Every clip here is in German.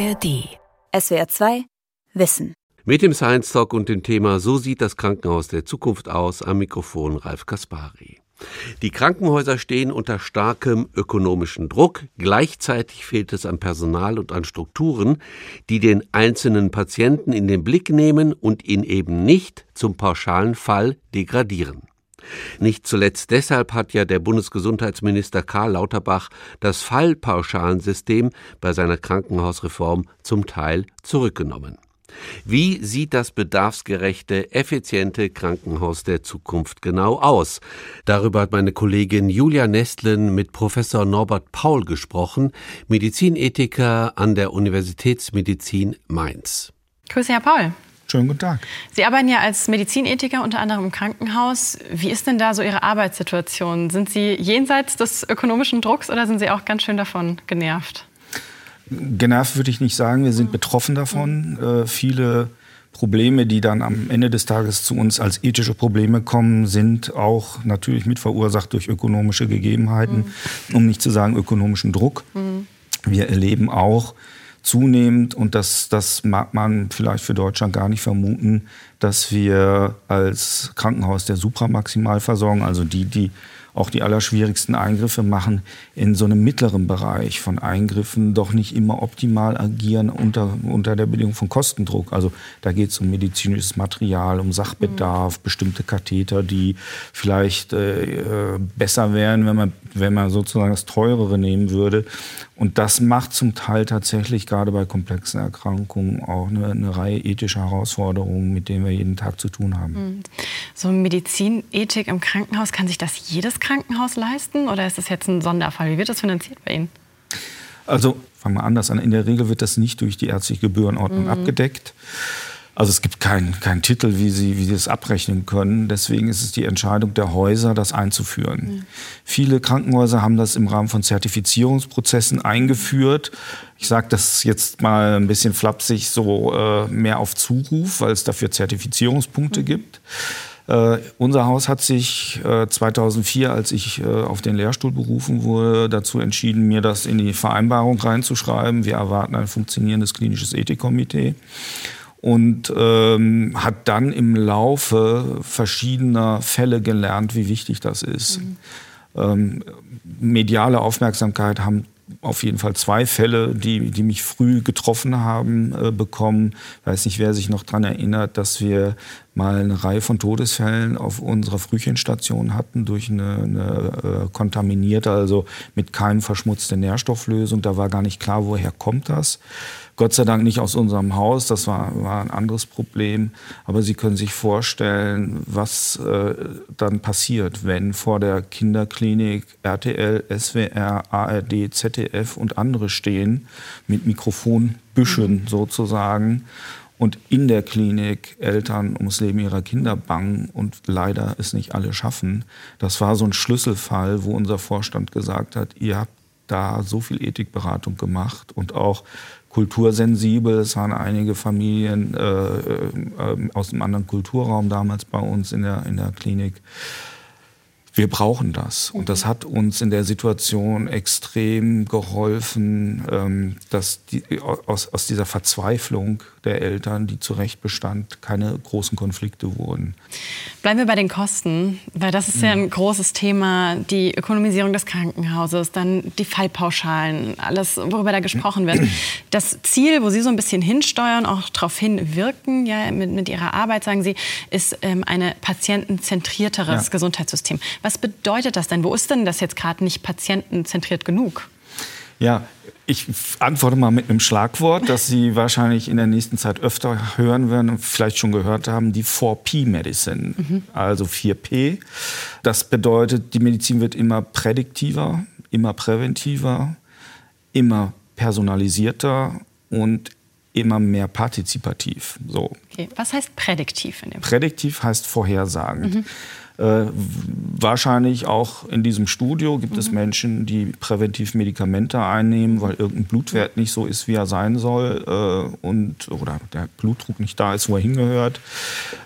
ARD. SWR 2 Wissen. Mit dem Science Talk und dem Thema So sieht das Krankenhaus der Zukunft aus am Mikrofon Ralf Kaspari. Die Krankenhäuser stehen unter starkem ökonomischen Druck. Gleichzeitig fehlt es an Personal und an Strukturen, die den einzelnen Patienten in den Blick nehmen und ihn eben nicht zum pauschalen Fall degradieren. Nicht zuletzt deshalb hat ja der Bundesgesundheitsminister Karl Lauterbach das Fallpauschalensystem bei seiner Krankenhausreform zum Teil zurückgenommen. Wie sieht das bedarfsgerechte, effiziente Krankenhaus der Zukunft genau aus? Darüber hat meine Kollegin Julia Nestlen mit Professor Norbert Paul gesprochen, Medizinethiker an der Universitätsmedizin Mainz. Grüße, Herr Paul. Schönen guten Tag. Sie arbeiten ja als Medizinethiker unter anderem im Krankenhaus. Wie ist denn da so Ihre Arbeitssituation? Sind Sie jenseits des ökonomischen Drucks oder sind Sie auch ganz schön davon genervt? Genervt würde ich nicht sagen. Wir sind betroffen davon. Äh, viele Probleme, die dann am Ende des Tages zu uns als ethische Probleme kommen, sind auch natürlich mit verursacht durch ökonomische Gegebenheiten, mhm. um nicht zu sagen ökonomischen Druck. Mhm. Wir erleben auch, zunehmend, und das, das mag man vielleicht für Deutschland gar nicht vermuten, dass wir als Krankenhaus der Supramaximalversorgung, also die, die auch die allerschwierigsten Eingriffe machen, in so einem mittleren Bereich von Eingriffen doch nicht immer optimal agieren unter, unter der Bedingung von Kostendruck. Also da geht es um medizinisches Material, um Sachbedarf, mhm. bestimmte Katheter, die vielleicht äh, besser wären, wenn man, wenn man sozusagen das Teurere nehmen würde. Und das macht zum Teil tatsächlich gerade bei komplexen Erkrankungen auch eine, eine Reihe ethischer Herausforderungen, mit denen wir jeden Tag zu tun haben. Mhm. So Medizinethik im Krankenhaus, kann sich das jedes Krankenhaus leisten oder ist das jetzt ein Sonderfall? Wie wird das finanziert bei Ihnen? Also fangen wir anders an. In der Regel wird das nicht durch die ärztliche Gebührenordnung mhm. abgedeckt. Also es gibt keinen kein Titel, wie sie, wie sie es abrechnen können. Deswegen ist es die Entscheidung der Häuser, das einzuführen. Mhm. Viele Krankenhäuser haben das im Rahmen von Zertifizierungsprozessen eingeführt. Ich sage das jetzt mal ein bisschen flapsig, so äh, mehr auf Zuruf, weil es dafür Zertifizierungspunkte mhm. gibt. Uh, unser Haus hat sich äh, 2004, als ich uh, auf den Lehrstuhl berufen wurde, dazu entschieden, mir das in die Vereinbarung reinzuschreiben. Wir erwarten ein funktionierendes klinisches Ethikkomitee und ähm, hat dann im Laufe verschiedener Fälle gelernt, wie wichtig das ist. Mhm. Ähm, mediale Aufmerksamkeit haben auf jeden Fall zwei Fälle, die, die mich früh getroffen haben, äh, bekommen. Ich weiß nicht, wer sich noch daran erinnert, dass wir mal eine Reihe von Todesfällen auf unserer Frühchenstation hatten durch eine, eine äh, kontaminierte, also mit keinem verschmutzte Nährstofflösung. Da war gar nicht klar, woher kommt das. Gott sei Dank nicht aus unserem Haus, das war, war ein anderes Problem. Aber Sie können sich vorstellen, was äh, dann passiert, wenn vor der Kinderklinik RTL, SWR, ARD, ZDF und andere stehen mit Mikrofonbüschen sozusagen und in der Klinik Eltern ums Leben ihrer Kinder bangen und leider es nicht alle schaffen. Das war so ein Schlüsselfall, wo unser Vorstand gesagt hat, ihr habt da so viel Ethikberatung gemacht und auch kultursensibel. Es waren einige Familien äh, äh, aus einem anderen Kulturraum damals bei uns in der, in der Klinik. Wir brauchen das. Und das hat uns in der Situation extrem geholfen, ähm, dass die, aus, aus dieser Verzweiflung der Eltern, die zu Recht bestand, keine großen Konflikte wurden. Bleiben wir bei den Kosten, weil das ist ja ein großes Thema, die Ökonomisierung des Krankenhauses, dann die Fallpauschalen, alles, worüber da gesprochen wird. Das Ziel, wo Sie so ein bisschen hinsteuern, auch darauf hinwirken, ja, mit, mit Ihrer Arbeit, sagen Sie, ist ähm, ein patientenzentrierteres ja. Gesundheitssystem. Was bedeutet das denn? Wo ist denn das jetzt gerade nicht patientenzentriert genug? Ja, ich antworte mal mit einem Schlagwort, das Sie wahrscheinlich in der nächsten Zeit öfter hören werden und vielleicht schon gehört haben, die 4P-Medicine, mhm. also 4P. Das bedeutet, die Medizin wird immer prädiktiver, immer präventiver, immer personalisierter und immer mehr partizipativ. So. Okay. Was heißt prädiktiv? In dem prädiktiv heißt vorhersagend. Mhm. Äh, wahrscheinlich auch in diesem Studio gibt mhm. es Menschen, die präventiv Medikamente einnehmen, weil irgendein Blutwert nicht so ist, wie er sein soll äh, und, oder der Blutdruck nicht da ist, wo er hingehört.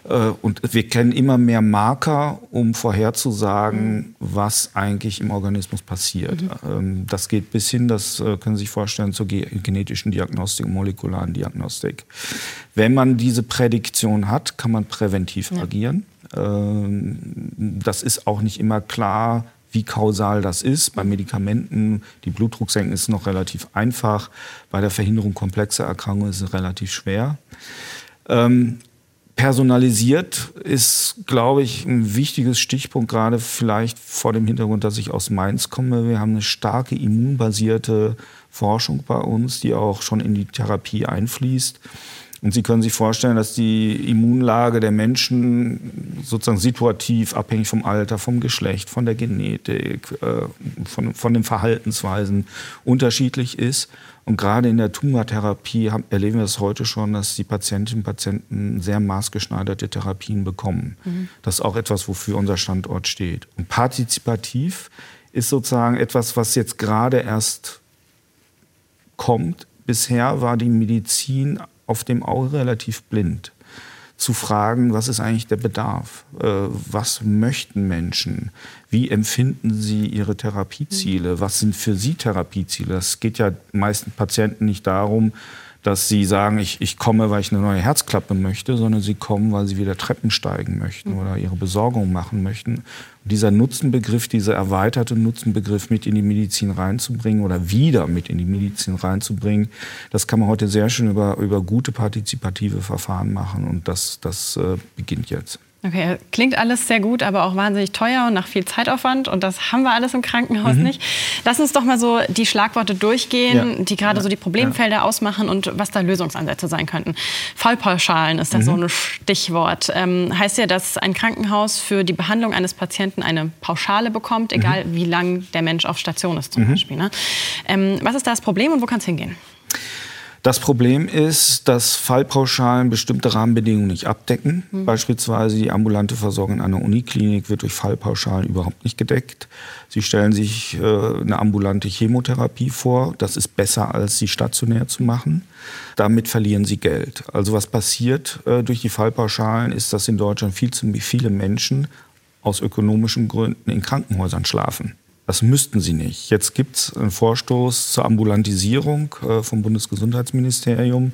Äh, und wir kennen immer mehr Marker, um vorherzusagen, mhm. was eigentlich im Organismus passiert. Mhm. Ähm, das geht bis hin, das äh, können Sie sich vorstellen, zur genetischen Diagnostik molekularen Diagnostik. Wenn man diese Prädiktion hat, kann man präventiv ja. agieren. Ähm, das ist auch nicht immer klar, wie kausal das ist. Bei Medikamenten, die Blutdruck senken, ist noch relativ einfach. Bei der Verhinderung komplexer Erkrankungen ist es relativ schwer. Ähm, personalisiert ist, glaube ich, ein wichtiges Stichpunkt, gerade vielleicht vor dem Hintergrund, dass ich aus Mainz komme. Wir haben eine starke immunbasierte Forschung bei uns, die auch schon in die Therapie einfließt. Und Sie können sich vorstellen, dass die Immunlage der Menschen sozusagen situativ, abhängig vom Alter, vom Geschlecht, von der Genetik, äh, von, von den Verhaltensweisen unterschiedlich ist. Und gerade in der Tumortherapie erleben wir es heute schon, dass die Patientinnen und Patienten sehr maßgeschneiderte Therapien bekommen. Mhm. Das ist auch etwas, wofür unser Standort steht. Und partizipativ ist sozusagen etwas, was jetzt gerade erst kommt. Bisher war die Medizin auf dem Auge relativ blind. Zu fragen, was ist eigentlich der Bedarf? Äh, was möchten Menschen? Wie empfinden sie ihre Therapieziele? Was sind für sie Therapieziele? Es geht ja meisten Patienten nicht darum, dass sie sagen, ich, ich komme, weil ich eine neue Herzklappe möchte, sondern sie kommen, weil sie wieder Treppen steigen möchten mhm. oder ihre Besorgung machen möchten. Dieser Nutzenbegriff, dieser erweiterte Nutzenbegriff mit in die Medizin reinzubringen oder wieder mit in die Medizin reinzubringen, das kann man heute sehr schön über, über gute partizipative Verfahren machen und das, das äh, beginnt jetzt. Okay, klingt alles sehr gut, aber auch wahnsinnig teuer und nach viel Zeitaufwand. Und das haben wir alles im Krankenhaus mhm. nicht. Lass uns doch mal so die Schlagworte durchgehen, ja. die gerade ja. so die Problemfelder ja. ausmachen und was da Lösungsansätze sein könnten. Fallpauschalen ist da mhm. so ein Stichwort. Ähm, heißt ja, dass ein Krankenhaus für die Behandlung eines Patienten eine Pauschale bekommt, egal mhm. wie lang der Mensch auf Station ist zum mhm. Beispiel. Ne? Ähm, was ist da das Problem und wo kann es hingehen? Das Problem ist, dass Fallpauschalen bestimmte Rahmenbedingungen nicht abdecken. Mhm. Beispielsweise die ambulante Versorgung in einer Uniklinik wird durch Fallpauschalen überhaupt nicht gedeckt. Sie stellen sich äh, eine ambulante Chemotherapie vor. Das ist besser, als sie stationär zu machen. Damit verlieren sie Geld. Also was passiert äh, durch die Fallpauschalen ist, dass in Deutschland viel zu viele Menschen aus ökonomischen Gründen in Krankenhäusern schlafen. Das müssten sie nicht. Jetzt gibt es einen Vorstoß zur Ambulantisierung äh, vom Bundesgesundheitsministerium.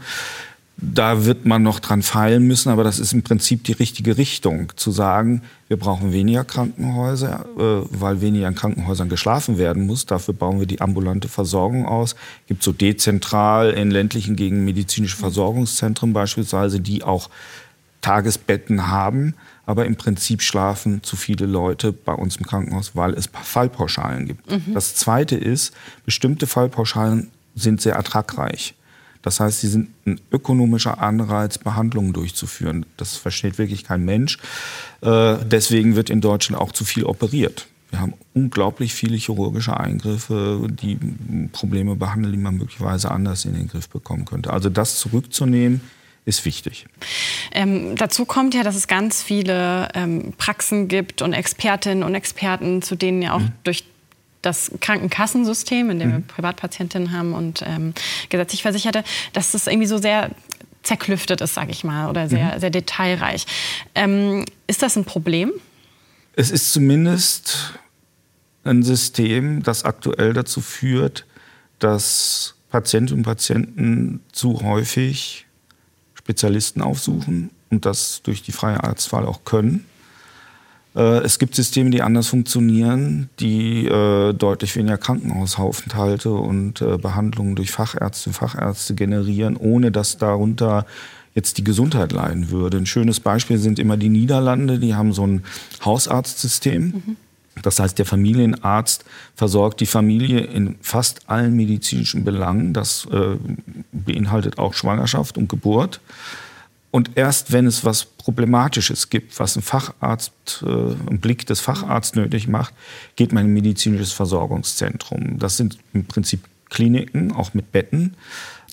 Da wird man noch dran feilen müssen, aber das ist im Prinzip die richtige Richtung, zu sagen, wir brauchen weniger Krankenhäuser, äh, weil weniger in Krankenhäusern geschlafen werden muss. Dafür bauen wir die ambulante Versorgung aus. Es gibt so dezentral in ländlichen gegen medizinische Versorgungszentren beispielsweise, die auch Tagesbetten haben aber im Prinzip schlafen zu viele Leute bei uns im Krankenhaus, weil es Fallpauschalen gibt. Mhm. Das Zweite ist, bestimmte Fallpauschalen sind sehr ertragreich. Das heißt, sie sind ein ökonomischer Anreiz, Behandlungen durchzuführen. Das versteht wirklich kein Mensch. Äh, deswegen wird in Deutschland auch zu viel operiert. Wir haben unglaublich viele chirurgische Eingriffe, die Probleme behandeln, die man möglicherweise anders in den Griff bekommen könnte. Also das zurückzunehmen, ist wichtig. Ähm, dazu kommt ja, dass es ganz viele ähm, Praxen gibt und Expertinnen und Experten, zu denen ja auch mhm. durch das Krankenkassensystem, in dem mhm. wir Privatpatientinnen haben und ähm, gesetzlich Versicherte, dass das irgendwie so sehr zerklüftet ist, sage ich mal, oder sehr, mhm. sehr detailreich. Ähm, ist das ein Problem? Es ist zumindest ein System, das aktuell dazu führt, dass Patientinnen und Patienten zu häufig Spezialisten aufsuchen und das durch die freie Arztwahl auch können. Äh, es gibt Systeme, die anders funktionieren, die äh, deutlich weniger Krankenhausaufenthalte und äh, Behandlungen durch Fachärzte und Fachärzte generieren, ohne dass darunter jetzt die Gesundheit leiden würde. Ein schönes Beispiel sind immer die Niederlande, die haben so ein Hausarztsystem. Mhm. Das heißt, der Familienarzt versorgt die Familie in fast allen medizinischen Belangen. Das äh, beinhaltet auch Schwangerschaft und Geburt. Und erst wenn es was Problematisches gibt, was ein Facharzt, äh, ein Blick des Facharztes nötig macht, geht man in ein medizinisches Versorgungszentrum. Das sind im Prinzip Kliniken, auch mit Betten.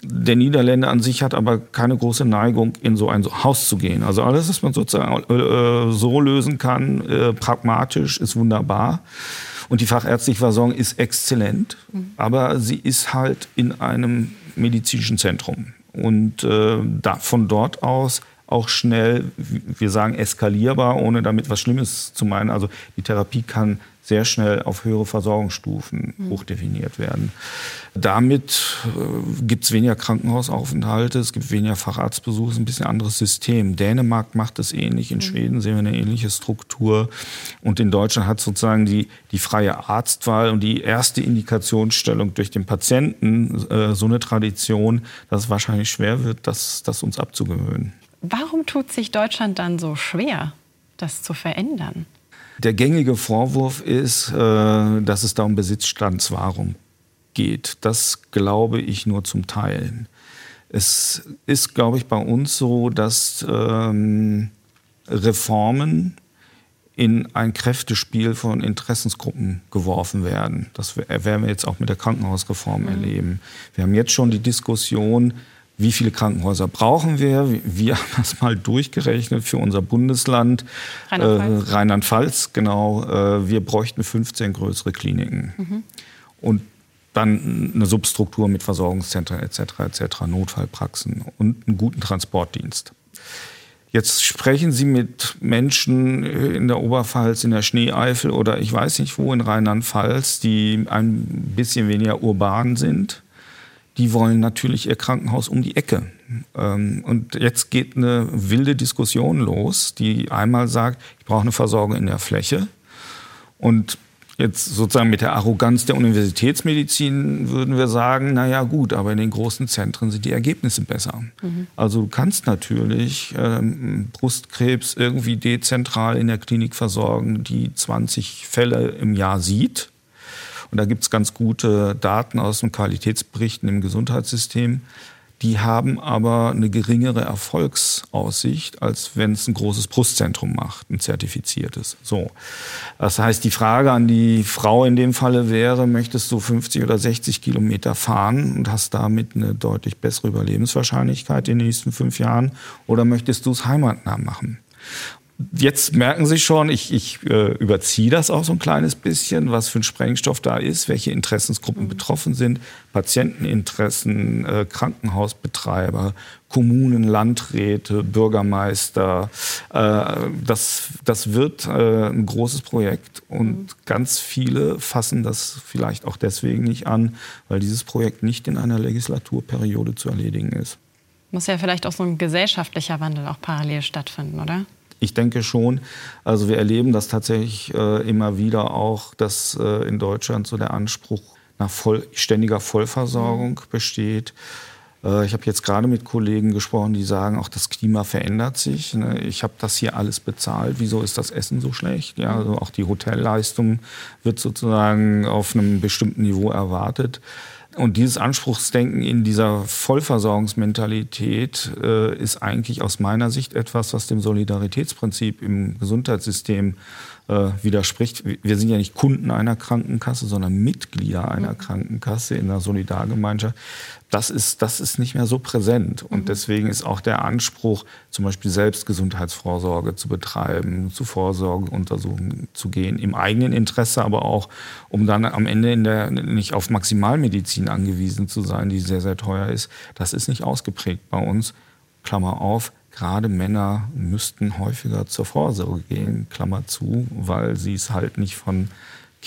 Der Niederländer an sich hat aber keine große Neigung, in so ein Haus zu gehen. Also alles, was man sozusagen äh, so lösen kann, äh, pragmatisch, ist wunderbar. Und die fachärztliche Versorgung ist exzellent, mhm. aber sie ist halt in einem medizinischen Zentrum. Und äh, da, von dort aus auch schnell, wir sagen eskalierbar, ohne damit was Schlimmes zu meinen. Also die Therapie kann sehr schnell auf höhere Versorgungsstufen mhm. hochdefiniert werden. Damit äh, gibt es weniger Krankenhausaufenthalte, es gibt weniger Facharztbesuche, es ist ein bisschen anderes System. Dänemark macht es ähnlich, in mhm. Schweden sehen wir eine ähnliche Struktur und in Deutschland hat sozusagen die, die freie Arztwahl und die erste Indikationsstellung durch den Patienten äh, so eine Tradition, dass es wahrscheinlich schwer wird, das, das uns abzugewöhnen. Warum tut sich Deutschland dann so schwer, das zu verändern? Der gängige Vorwurf ist, äh, dass es da um Besitzstandswahrung geht. Das glaube ich nur zum Teil. Es ist, glaube ich, bei uns so, dass ähm, Reformen in ein Kräftespiel von Interessensgruppen geworfen werden. Das werden wir jetzt auch mit der Krankenhausreform mhm. erleben. Wir haben jetzt schon die Diskussion, wie viele Krankenhäuser brauchen wir? Wir haben das mal durchgerechnet für unser Bundesland. Rheinland-Pfalz, äh, Rheinland genau. Äh, wir bräuchten 15 größere Kliniken. Mhm. Und dann eine Substruktur mit Versorgungszentren etc., etc., Notfallpraxen und einen guten Transportdienst. Jetzt sprechen Sie mit Menschen in der Oberpfalz, in der Schneeeifel oder ich weiß nicht wo in Rheinland-Pfalz, die ein bisschen weniger urban sind die wollen natürlich ihr Krankenhaus um die Ecke. Ähm, und jetzt geht eine wilde Diskussion los, die einmal sagt, ich brauche eine Versorgung in der Fläche. Und jetzt sozusagen mit der Arroganz der Universitätsmedizin würden wir sagen, na ja gut, aber in den großen Zentren sind die Ergebnisse besser. Mhm. Also du kannst natürlich ähm, Brustkrebs irgendwie dezentral in der Klinik versorgen, die 20 Fälle im Jahr sieht und da gibt es ganz gute Daten aus den Qualitätsberichten im Gesundheitssystem. Die haben aber eine geringere Erfolgsaussicht, als wenn es ein großes Brustzentrum macht, ein zertifiziertes. So. Das heißt, die Frage an die Frau in dem Falle wäre, möchtest du 50 oder 60 Kilometer fahren und hast damit eine deutlich bessere Überlebenswahrscheinlichkeit in den nächsten fünf Jahren oder möchtest du es heimatnah machen? Jetzt merken Sie schon, ich, ich äh, überziehe das auch so ein kleines bisschen, was für ein Sprengstoff da ist, welche Interessensgruppen mhm. betroffen sind, Patienteninteressen, äh, Krankenhausbetreiber, Kommunen, Landräte, Bürgermeister. Äh, das, das wird äh, ein großes Projekt und mhm. ganz viele fassen das vielleicht auch deswegen nicht an, weil dieses Projekt nicht in einer Legislaturperiode zu erledigen ist. Muss ja vielleicht auch so ein gesellschaftlicher Wandel auch parallel stattfinden, oder? Ich denke schon. Also wir erleben das tatsächlich äh, immer wieder auch, dass äh, in Deutschland so der Anspruch nach voll, ständiger Vollversorgung mhm. besteht. Äh, ich habe jetzt gerade mit Kollegen gesprochen, die sagen, auch das Klima verändert sich. Ne? Ich habe das hier alles bezahlt. Wieso ist das Essen so schlecht? Ja, also auch die Hotelleistung wird sozusagen auf einem bestimmten Niveau erwartet. Und dieses Anspruchsdenken in dieser Vollversorgungsmentalität äh, ist eigentlich aus meiner Sicht etwas, was dem Solidaritätsprinzip im Gesundheitssystem äh, widerspricht. Wir sind ja nicht Kunden einer Krankenkasse, sondern Mitglieder einer mhm. Krankenkasse in einer Solidargemeinschaft. Das ist, das ist nicht mehr so präsent. Und mhm. deswegen ist auch der Anspruch, zum Beispiel selbst Gesundheitsvorsorge zu betreiben, zu Vorsorgeuntersuchungen zu gehen, im eigenen Interesse, aber auch, um dann am Ende in der, nicht auf Maximalmedizin angewiesen zu sein, die sehr, sehr teuer ist. Das ist nicht ausgeprägt bei uns. Klammer auf, gerade Männer müssten häufiger zur Vorsorge gehen, Klammer zu, weil sie es halt nicht von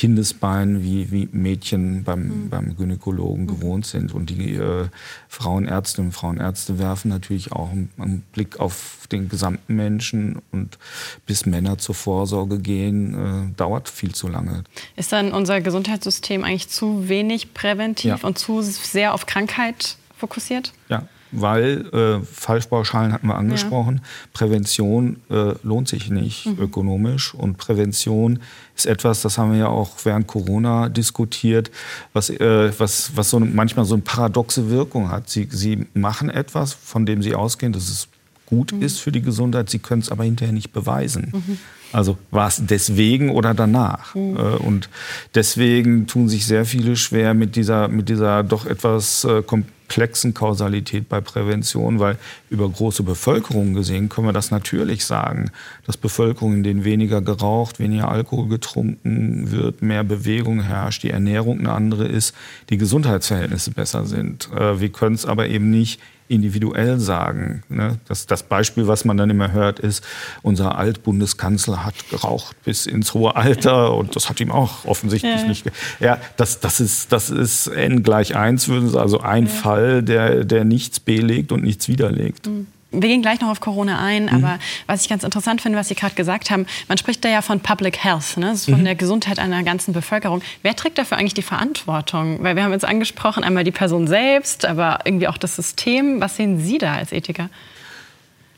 Kindesbeinen wie, wie Mädchen beim, mhm. beim Gynäkologen mhm. gewohnt sind. Und die äh, Frauenärzte und Frauenärzte werfen natürlich auch einen, einen, Blick auf den gesamten Menschen. Und bis Männer zur Vorsorge gehen, äh, dauert viel zu lange. Ist dann unser Gesundheitssystem eigentlich zu wenig präventiv ja. und zu sehr auf Krankheit fokussiert? Ja, weil äh, Falschpauschalen hatten wir angesprochen. Ja. Prävention äh, lohnt sich nicht mhm. ökonomisch und Prävention ist etwas, das haben wir ja auch während Corona diskutiert, was, äh, was, was so manchmal so eine paradoxe Wirkung hat. Sie, sie machen etwas, von dem sie ausgehen, das ist gut mhm. ist für die Gesundheit, sie können es aber hinterher nicht beweisen. Mhm. Also war es deswegen oder danach? Mhm. Äh, und deswegen tun sich sehr viele schwer mit dieser, mit dieser doch etwas äh, komplexen Kausalität bei Prävention, weil über große Bevölkerungen gesehen können wir das natürlich sagen, dass Bevölkerungen, in denen weniger geraucht, weniger Alkohol getrunken wird, mehr Bewegung herrscht, die Ernährung eine andere ist, die Gesundheitsverhältnisse besser sind. Äh, wir können es aber eben nicht individuell sagen. Ne? Das, das Beispiel, was man dann immer hört, ist, unser Altbundeskanzler hat geraucht bis ins hohe Alter und das hat ihm auch offensichtlich ja. nicht. Ja, das, das, ist, das ist n gleich eins, würden Sie, also ein ja. Fall, der, der nichts belegt und nichts widerlegt. Mhm. Wir gehen gleich noch auf Corona ein, mhm. aber was ich ganz interessant finde, was Sie gerade gesagt haben, man spricht da ja von Public Health, ne? ist von mhm. der Gesundheit einer ganzen Bevölkerung. Wer trägt dafür eigentlich die Verantwortung? Weil wir haben jetzt angesprochen, einmal die Person selbst, aber irgendwie auch das System. Was sehen Sie da als Ethiker?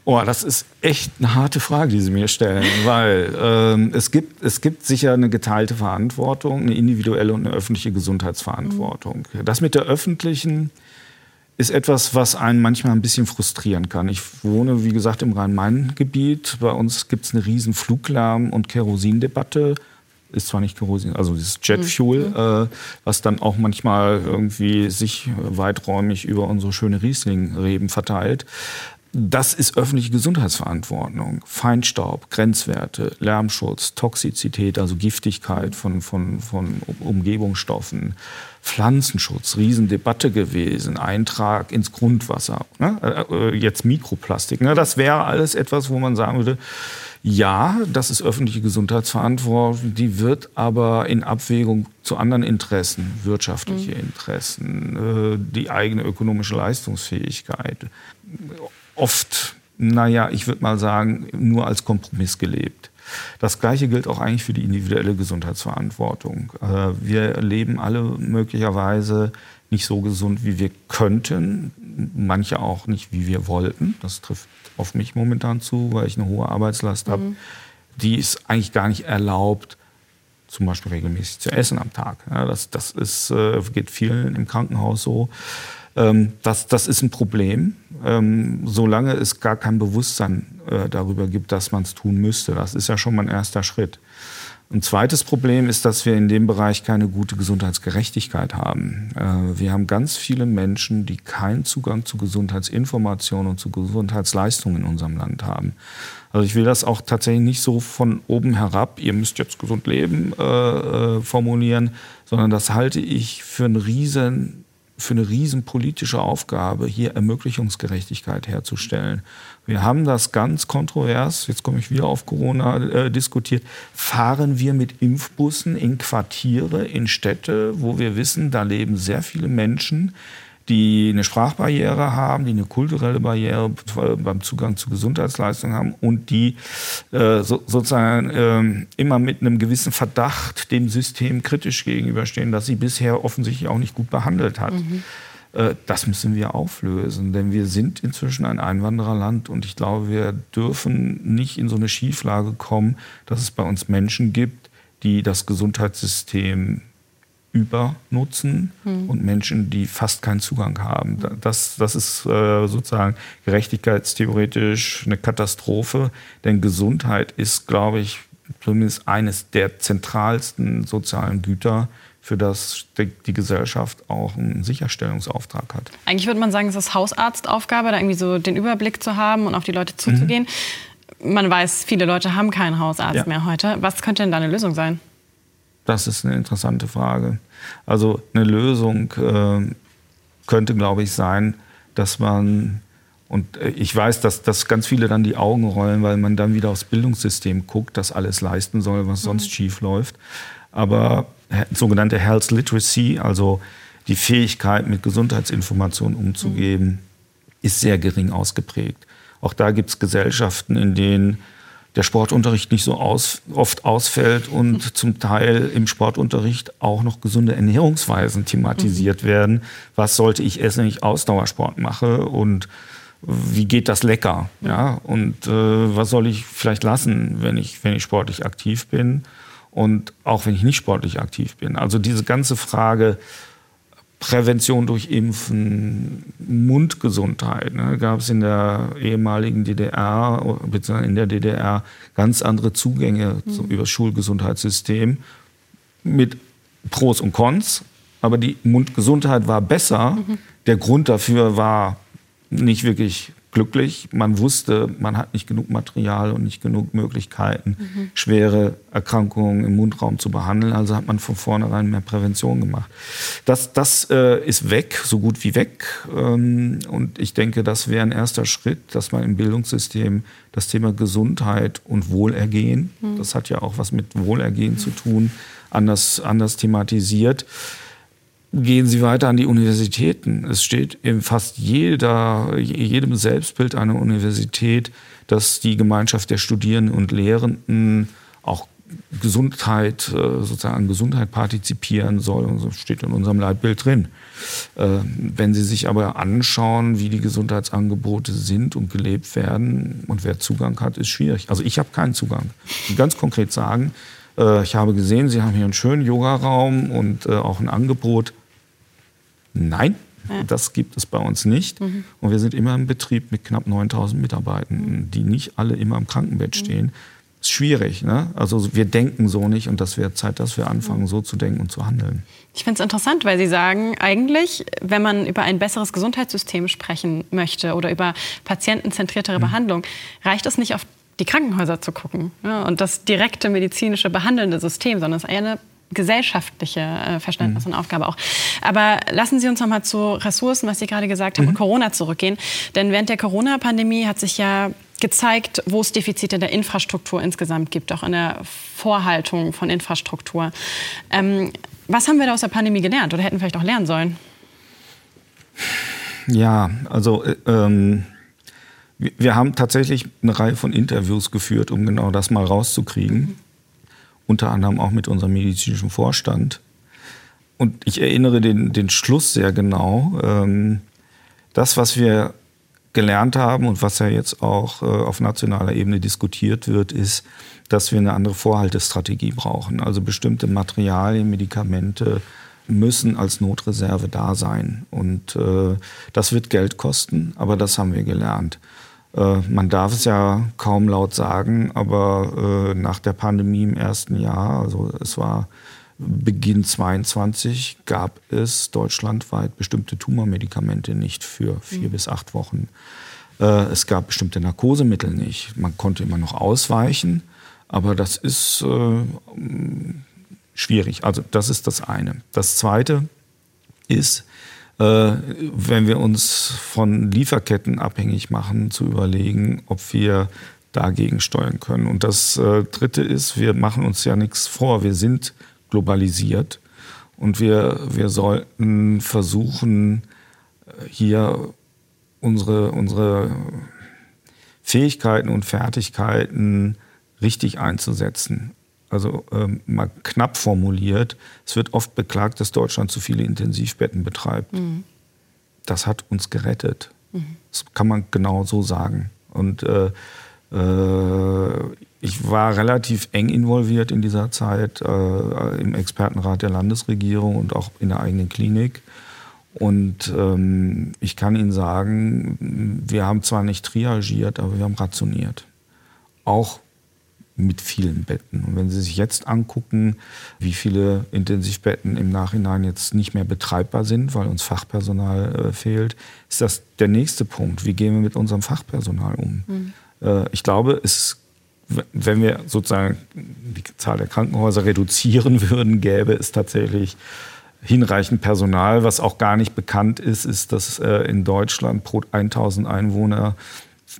Oh, das ist echt eine harte Frage, die Sie mir stellen, weil ähm, es, gibt, es gibt sicher eine geteilte Verantwortung, eine individuelle und eine öffentliche Gesundheitsverantwortung. Mhm. Das mit der öffentlichen ist etwas, was einen manchmal ein bisschen frustrieren kann. Ich wohne, wie gesagt, im Rhein-Main-Gebiet. Bei uns gibt es eine riesen Fluglärm- und Kerosindebatte. Ist zwar nicht Kerosin, also dieses Jetfuel, mhm. äh, was dann auch manchmal irgendwie sich weiträumig über unsere schöne Riesling-Reben verteilt. Das ist öffentliche Gesundheitsverantwortung. Feinstaub, Grenzwerte, Lärmschutz, Toxizität, also Giftigkeit von, von, von Umgebungsstoffen, Pflanzenschutz, Riesendebatte gewesen, Eintrag ins Grundwasser, ne? Äh, äh, jetzt Mikroplastik. Ne? Das wäre alles etwas, wo man sagen würde, ja, das ist öffentliche Gesundheitsverantwortung, die wird aber in Abwägung zu anderen Interessen, wirtschaftliche mhm. Interessen, äh, die eigene ökonomische Leistungsfähigkeit oft, naja, ich würde mal sagen, nur als Kompromiss gelebt. Das Gleiche gilt auch eigentlich für die individuelle Gesundheitsverantwortung. Äh, wir leben alle möglicherweise nicht so gesund, wie wir könnten, manche auch nicht, wie wir wollten. Das trifft auf mich momentan zu, weil ich eine hohe Arbeitslast mhm. habe. Die ist eigentlich gar nicht erlaubt, zum Beispiel regelmäßig zu essen am Tag. das das ist, äh, geht vielen im Krankenhaus so. Ähm, das, das ist ein Problem, ähm, solange es gar kein Bewusstsein äh, darüber gibt, dass man es tun müsste. Das ist ja schon mal ein erster Schritt. Ein zweites Problem ist, dass wir in dem Bereich keine gute Gesundheitsgerechtigkeit haben. Äh, wir haben ganz viele Menschen, die keinen Zugang zu Gesundheitsinformationen und zu Gesundheitsleistungen in unserem Land haben. Also ich will das auch tatsächlich nicht so von oben herab, ihr müsst jetzt gesund leben, äh, äh formulieren, sondern das halte ich für einen riesen für eine riesenpolitische Aufgabe, hier Ermöglichungsgerechtigkeit herzustellen. Wir haben das ganz kontrovers, jetzt komme ich wieder auf Corona, äh, diskutiert. Fahren wir mit Impfbussen in Quartiere, in Städte, wo wir wissen, da leben sehr viele Menschen, die eine Sprachbarriere haben, die eine kulturelle Barriere beim Zugang zu Gesundheitsleistungen haben und die äh, so, sozusagen äh, immer mit einem gewissen Verdacht dem System kritisch gegenüberstehen, das sie bisher offensichtlich auch nicht gut behandelt hat. Mhm. Äh, das müssen wir auflösen, denn wir sind inzwischen ein Einwandererland und ich glaube, wir dürfen nicht in so eine Schieflage kommen, dass es bei uns Menschen gibt, die das Gesundheitssystem übernutzen hm. und Menschen, die fast keinen Zugang haben. Das, das ist äh, sozusagen gerechtigkeitstheoretisch eine Katastrophe, denn Gesundheit ist, glaube ich, zumindest eines der zentralsten sozialen Güter, für das die Gesellschaft auch einen Sicherstellungsauftrag hat. Eigentlich würde man sagen, es ist Hausarztaufgabe, da irgendwie so den Überblick zu haben und auf die Leute zuzugehen. Mhm. Man weiß, viele Leute haben keinen Hausarzt ja. mehr heute. Was könnte denn da eine Lösung sein? Das ist eine interessante Frage. Also eine Lösung äh, könnte, glaube ich, sein, dass man, und äh, ich weiß, dass, dass ganz viele dann die Augen rollen, weil man dann wieder aufs Bildungssystem guckt, das alles leisten soll, was sonst mhm. schief läuft. Aber sogenannte Health Literacy, also die Fähigkeit, mit Gesundheitsinformationen umzugehen, mhm. ist sehr gering ausgeprägt. Auch da gibt es Gesellschaften, in denen der Sportunterricht nicht so aus, oft ausfällt und zum Teil im Sportunterricht auch noch gesunde Ernährungsweisen thematisiert mhm. werden. Was sollte ich essen, wenn ich Ausdauersport mache und wie geht das lecker? Ja, und äh, was soll ich vielleicht lassen, wenn ich, wenn ich sportlich aktiv bin und auch wenn ich nicht sportlich aktiv bin? Also diese ganze Frage, Prävention durch Impfen, Mundgesundheit. Ne, gab es in der ehemaligen DDR, beziehungsweise in der DDR, ganz andere Zugänge mhm. über das Schulgesundheitssystem mit Pros und Cons. Aber die Mundgesundheit war besser. Mhm. Der Grund dafür war nicht wirklich glücklich. Man wusste, man hat nicht genug Material und nicht genug Möglichkeiten, mhm. schwere Erkrankungen im Mundraum zu behandeln. Also hat man von vornherein mehr Prävention gemacht. Das, das äh, ist weg, so gut wie weg. Ähm, und ich denke, das wäre ein erster Schritt, dass man im Bildungssystem das Thema Gesundheit und Wohlergehen, mhm. das hat ja auch was mit Wohlergehen mhm. zu tun, anders, anders thematisiert gehen Sie weiter an die Universitäten. Es steht in fast jeder, jedem Selbstbild einer Universität, dass die Gemeinschaft der Studierenden und Lehrenden auch Gesundheit, äh, sozusagen an Gesundheit partizipieren soll. Und so steht in unserem Leitbild drin. Äh, wenn Sie sich aber anschauen, wie die Gesundheitsangebote sind und gelebt werden und wer Zugang hat, ist schwierig. Also ich habe keinen Zugang. Ich kann ganz konkret sagen, äh, ich habe gesehen, Sie haben hier einen schönen Yogaraum und auch ein Angebot Nein, ja. das gibt es bei uns nicht. Mhm. Und wir sind immer im Betrieb mit knapp 9000 Mitarbeitenden, die nicht alle immer im Krankenbett mhm. stehen. Ist schwierig. Ne? Also wir denken so nicht und das wäre Zeit, dass wir anfangen, so zu denken und zu handeln. Ich finde es interessant, weil Sie sagen, eigentlich, wenn man über ein besseres Gesundheitssystem sprechen möchte oder über patientenzentriertere mhm. Behandlung, reicht es nicht auf die Krankenhäuser zu gucken ja, und das direkte medizinische behandelnde System, sondern es ist eine gesellschaftliche äh, Verständnis mhm. und Aufgabe auch. Aber lassen Sie uns noch mal zu Ressourcen, was Sie gerade gesagt haben, mhm. und Corona zurückgehen. Denn während der Corona-Pandemie hat sich ja gezeigt, wo es Defizite der Infrastruktur insgesamt gibt, auch in der Vorhaltung von Infrastruktur. Ähm, was haben wir da aus der Pandemie gelernt oder hätten vielleicht auch lernen sollen? Ja, also äh, ähm, wir haben tatsächlich eine Reihe von Interviews geführt, um genau das mal rauszukriegen. Mhm unter anderem auch mit unserem medizinischen Vorstand. Und ich erinnere den, den Schluss sehr genau. Ähm, das, was wir gelernt haben und was ja jetzt auch äh, auf nationaler Ebene diskutiert wird, ist, dass wir eine andere Vorhaltestrategie brauchen. Also bestimmte Materialien, Medikamente müssen als Notreserve da sein. Und äh, das wird Geld kosten, aber das haben wir gelernt. Äh, man darf es ja kaum laut sagen, aber äh, nach der Pandemie im ersten Jahr, also es war Beginn 22, gab es deutschlandweit bestimmte Tumormedikamente nicht für vier mhm. bis acht Wochen. Äh, es gab bestimmte Narkosemittel nicht. Man konnte immer noch ausweichen, aber das ist äh, schwierig. Also das ist das eine. Das zweite ist, wenn wir uns von Lieferketten abhängig machen, zu überlegen, ob wir dagegen steuern können. Und das äh, Dritte ist, wir machen uns ja nichts vor. Wir sind globalisiert und wir, wir sollten versuchen, hier unsere, unsere Fähigkeiten und Fertigkeiten richtig einzusetzen. Also ähm, mal knapp formuliert, es wird oft beklagt, dass Deutschland zu viele Intensivbetten betreibt. Mhm. Das hat uns gerettet. Mhm. Das kann man genau so sagen. Und äh, äh, ich war relativ eng involviert in dieser Zeit äh, im Expertenrat der Landesregierung und auch in der eigenen Klinik. Und ähm, ich kann Ihnen sagen, wir haben zwar nicht triagiert, aber wir haben rationiert. Auch mit vielen Betten. Und wenn Sie sich jetzt angucken, wie viele Intensivbetten im Nachhinein jetzt nicht mehr betreibbar sind, weil uns Fachpersonal äh, fehlt, ist das der nächste Punkt. Wie gehen wir mit unserem Fachpersonal um? Mhm. Äh, ich glaube, es, wenn wir sozusagen die Zahl der Krankenhäuser reduzieren würden, gäbe es tatsächlich hinreichend Personal. Was auch gar nicht bekannt ist, ist, dass äh, in Deutschland pro 1000 Einwohner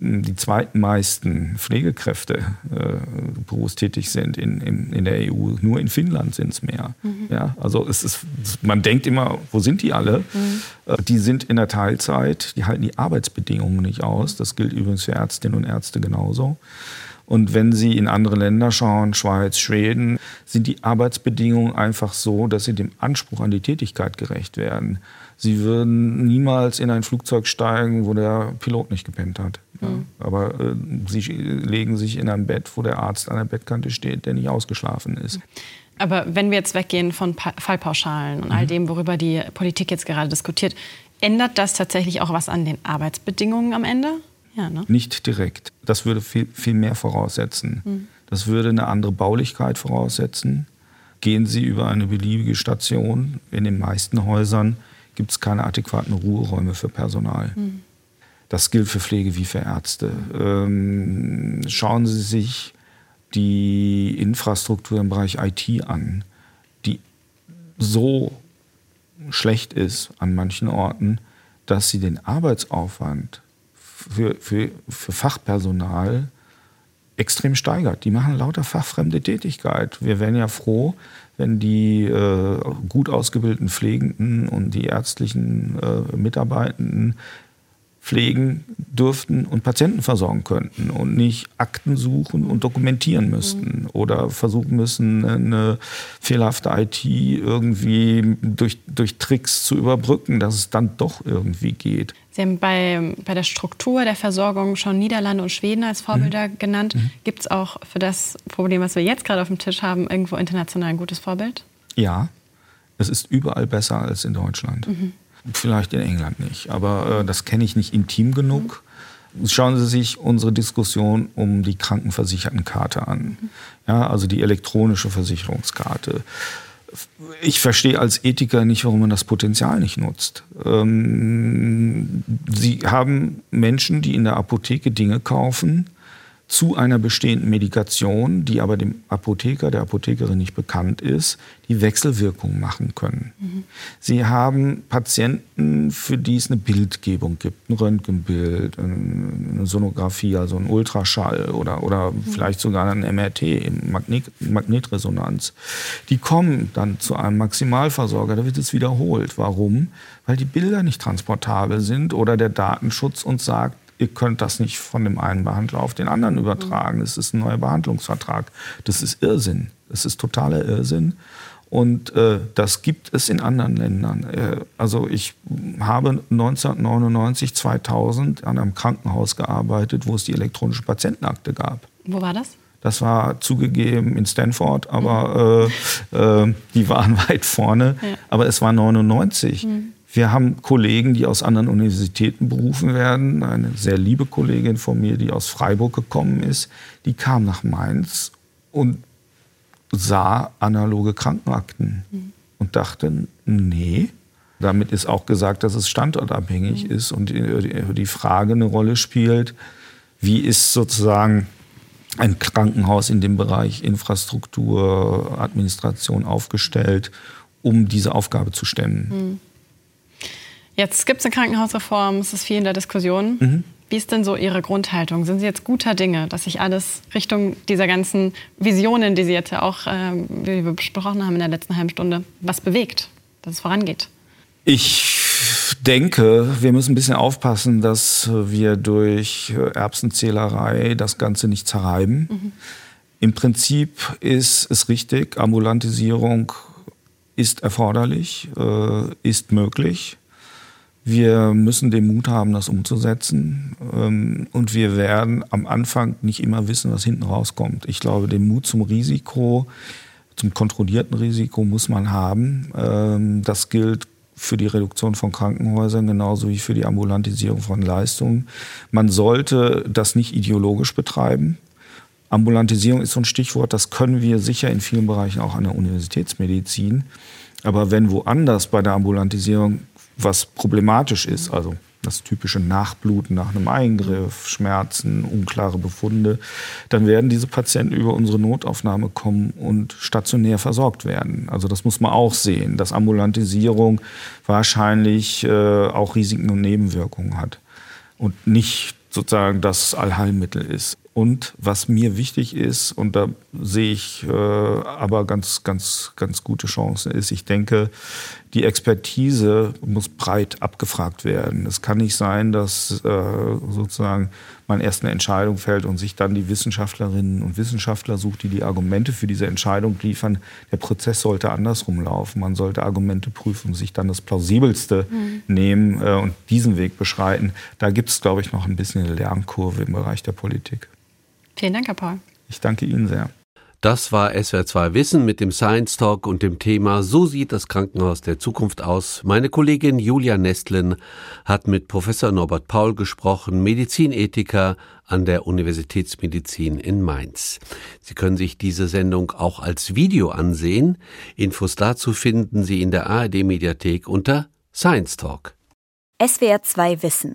die zweitmeisten Pflegekräfte äh, berufstätig sind in, in, in, der EU. Nur in Finnland sind es mehr. Mhm. Ja, also es ist, man denkt immer, wo sind die alle? Mhm. Äh, die sind in der Teilzeit, die halten die Arbeitsbedingungen nicht aus. Das gilt übrigens für Ärztinnen und Ärzte genauso. Und wenn Sie in andere Länder schauen, Schweiz, Schweden, sind die Arbeitsbedingungen einfach so, dass sie dem Anspruch an die Tätigkeit gerecht werden. Sie würden niemals in ein Flugzeug steigen, wo der Pilot nicht gepennt hat. Ja. Mhm. Aber äh, sie legen sich in ein Bett, wo der Arzt an der Bettkante steht, der nicht ausgeschlafen ist. Aber wenn wir jetzt weggehen von pa Fallpauschalen und all dem, worüber die Politik jetzt gerade diskutiert, ändert das tatsächlich auch was an den Arbeitsbedingungen am Ende? Ja, ne? Nicht direkt. Das würde viel, viel mehr voraussetzen. Mhm. Das würde eine andere Baulichkeit voraussetzen. Gehen Sie über eine beliebige Station, in den meisten Häusern gibt es keine adäquaten Ruheräume für Personal. Mhm. Das gilt für Pflege wie für Ärzte. Ähm, schauen Sie sich die Infrastruktur im Bereich IT an, die so schlecht ist an manchen Orten, dass sie den Arbeitsaufwand für, für, für Fachpersonal extrem steigert. Die machen lauter fachfremde Tätigkeit. Wir wären ja froh, wenn die äh, gut ausgebildeten Pflegenden und die ärztlichen äh, Mitarbeitenden pflegen dürften und Patienten versorgen könnten und nicht Akten suchen und dokumentieren müssten mhm. oder versuchen müssen, eine fehlerhafte IT irgendwie durch, durch Tricks zu überbrücken, dass es dann doch irgendwie geht. Sie haben bei, bei der Struktur der Versorgung schon Niederlande und Schweden als Vorbilder mhm. genannt. Mhm. Gibt es auch für das Problem, was wir jetzt gerade auf dem Tisch haben, irgendwo international ein gutes Vorbild? Ja, es ist überall besser als in Deutschland. Mhm. Vielleicht in England nicht, aber äh, das kenne ich nicht intim genug. Schauen Sie sich unsere Diskussion um die Krankenversichertenkarte an. Ja, also die elektronische Versicherungskarte. Ich verstehe als Ethiker nicht, warum man das Potenzial nicht nutzt. Ähm, Sie haben Menschen, die in der Apotheke Dinge kaufen, zu einer bestehenden Medikation, die aber dem Apotheker, der Apothekerin nicht bekannt ist, die Wechselwirkung machen können. Mhm. Sie haben Patienten, für die es eine Bildgebung gibt, ein Röntgenbild, eine Sonographie, also ein Ultraschall oder, oder mhm. vielleicht sogar ein MRT, Magnet, Magnetresonanz. Die kommen dann zu einem Maximalversorger, da wird es wiederholt. Warum? Weil die Bilder nicht transportabel sind oder der Datenschutz uns sagt, ihr könnt das nicht von dem einen Behandler auf den anderen übertragen. Es ist ein neuer Behandlungsvertrag. Das ist Irrsinn. Das ist totaler Irrsinn. Und äh, das gibt es in anderen Ländern. Äh, also ich habe 1999, 2000 an einem Krankenhaus gearbeitet, wo es die elektronische Patientenakte gab. Wo war das? Das war zugegeben in Stanford, aber mhm. äh, äh, die waren weit vorne. Ja. Aber es war 99. Mhm. Wir haben Kollegen, die aus anderen Universitäten berufen werden. Eine sehr liebe Kollegin von mir, die aus Freiburg gekommen ist, die kam nach Mainz und sah analoge Krankenakten mhm. und dachte, nee. Damit ist auch gesagt, dass es standortabhängig mhm. ist und die Frage eine Rolle spielt, wie ist sozusagen ein Krankenhaus in dem Bereich Infrastruktur, Administration aufgestellt, um diese Aufgabe zu stemmen. Mhm. Jetzt gibt es eine Krankenhausreform, es ist viel in der Diskussion. Mhm. Wie ist denn so Ihre Grundhaltung? Sind Sie jetzt guter Dinge, dass sich alles Richtung dieser ganzen Visionen, die Sie jetzt ja auch, äh, wie wir besprochen haben in der letzten halben Stunde, was bewegt, dass es vorangeht? Ich denke, wir müssen ein bisschen aufpassen, dass wir durch Erbsenzählerei das Ganze nicht zerreiben. Mhm. Im Prinzip ist es richtig, Ambulantisierung ist erforderlich, äh, ist möglich. Wir müssen den Mut haben, das umzusetzen. Ähm, und wir werden am Anfang nicht immer wissen, was hinten rauskommt. Ich glaube, den Mut zum Risiko, zum kontrollierten Risiko muss man haben. Ähm, das gilt für die Reduktion von Krankenhäusern genauso wie für die Ambulantisierung von Leistungen. Man sollte das nicht ideologisch betreiben. Ambulantisierung ist so ein Stichwort, das können wir sicher in vielen Bereichen auch an der Universitätsmedizin. Aber wenn woanders bei der Ambulantisierung was problematisch ist, also das typische Nachbluten nach einem Eingriff, Schmerzen, unklare Befunde, dann werden diese Patienten über unsere Notaufnahme kommen und stationär versorgt werden. Also das muss man auch sehen, dass Ambulantisierung wahrscheinlich äh, auch Risiken und Nebenwirkungen hat und nicht sozusagen das Allheilmittel ist. Und was mir wichtig ist, und da sehe ich äh, aber ganz, ganz, ganz gute Chancen, ist, ich denke, die Expertise muss breit abgefragt werden. Es kann nicht sein, dass äh, sozusagen man erst eine Entscheidung fällt und sich dann die Wissenschaftlerinnen und Wissenschaftler sucht, die die Argumente für diese Entscheidung liefern. Der Prozess sollte andersrum laufen. Man sollte Argumente prüfen, sich dann das Plausibelste mhm. nehmen äh, und diesen Weg beschreiten. Da gibt es, glaube ich, noch ein bisschen eine Lernkurve im Bereich der Politik. Vielen Dank, Herr Paul. Ich danke Ihnen sehr. Das war SWR2 Wissen mit dem Science Talk und dem Thema So sieht das Krankenhaus der Zukunft aus. Meine Kollegin Julia Nestlin hat mit Professor Norbert Paul gesprochen, Medizinethiker an der Universitätsmedizin in Mainz. Sie können sich diese Sendung auch als Video ansehen. Infos dazu finden Sie in der ARD Mediathek unter Science Talk. SWR2 Wissen.